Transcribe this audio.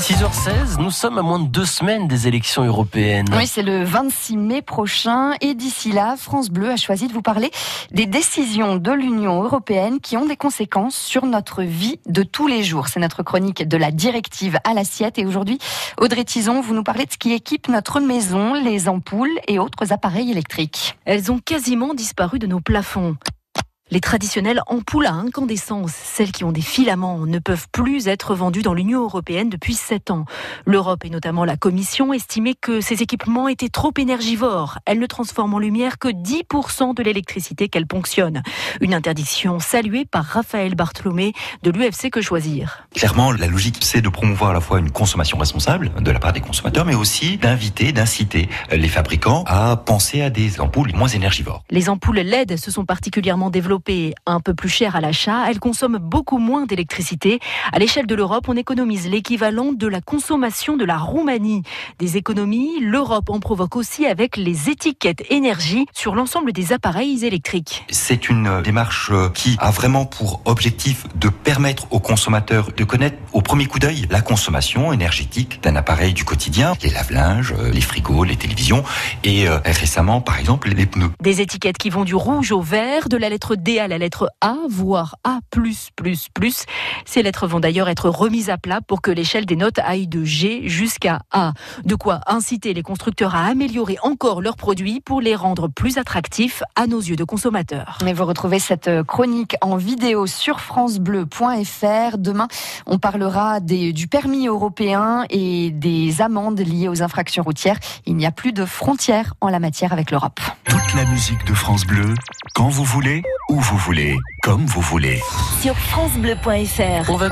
6h16, nous sommes à moins de deux semaines des élections européennes. Oui, c'est le 26 mai prochain et d'ici là, France Bleu a choisi de vous parler des décisions de l'Union européenne qui ont des conséquences sur notre vie de tous les jours. C'est notre chronique de la directive à l'assiette et aujourd'hui, Audrey Tison, vous nous parlez de ce qui équipe notre maison, les ampoules et autres appareils électriques. Elles ont quasiment disparu de nos plafonds. Les traditionnelles ampoules à incandescence, celles qui ont des filaments, ne peuvent plus être vendues dans l'Union européenne depuis 7 ans. L'Europe et notamment la Commission estimaient que ces équipements étaient trop énergivores. Elles ne transforment en lumière que 10% de l'électricité qu'elles ponctionnent. Une interdiction saluée par Raphaël Bartholomé de l'UFC Que Choisir. Clairement, la logique, c'est de promouvoir à la fois une consommation responsable de la part des consommateurs, mais aussi d'inviter, d'inciter les fabricants à penser à des ampoules moins énergivores. Les ampoules LED se sont particulièrement développées un peu plus cher à l'achat, elles consomment beaucoup moins d'électricité. À l'échelle de l'Europe, on économise l'équivalent de la consommation de la Roumanie. Des économies, l'Europe en provoque aussi avec les étiquettes énergie sur l'ensemble des appareils électriques. C'est une démarche qui a vraiment pour objectif de permettre aux consommateurs de connaître au premier coup d'œil la consommation énergétique d'un appareil du quotidien, les lave-linges, les frigos, les télévisions et euh, récemment par exemple les pneus. Des étiquettes qui vont du rouge au vert, de la lettre D à la lettre A, voire A+++. Ces lettres vont d'ailleurs être remises à plat pour que l'échelle des notes aille de G jusqu'à A. De quoi inciter les constructeurs à améliorer encore leurs produits pour les rendre plus attractifs à nos yeux de consommateurs. Et vous retrouvez cette chronique en vidéo sur francebleu.fr. Demain, on parlera du permis européen et des amendes liées aux infractions routières. Il n'y a plus de frontières en la matière avec l'Europe. Toute la musique de France Bleu, quand vous voulez, où vous voulez, comme vous voulez. Sur francebleu.fr.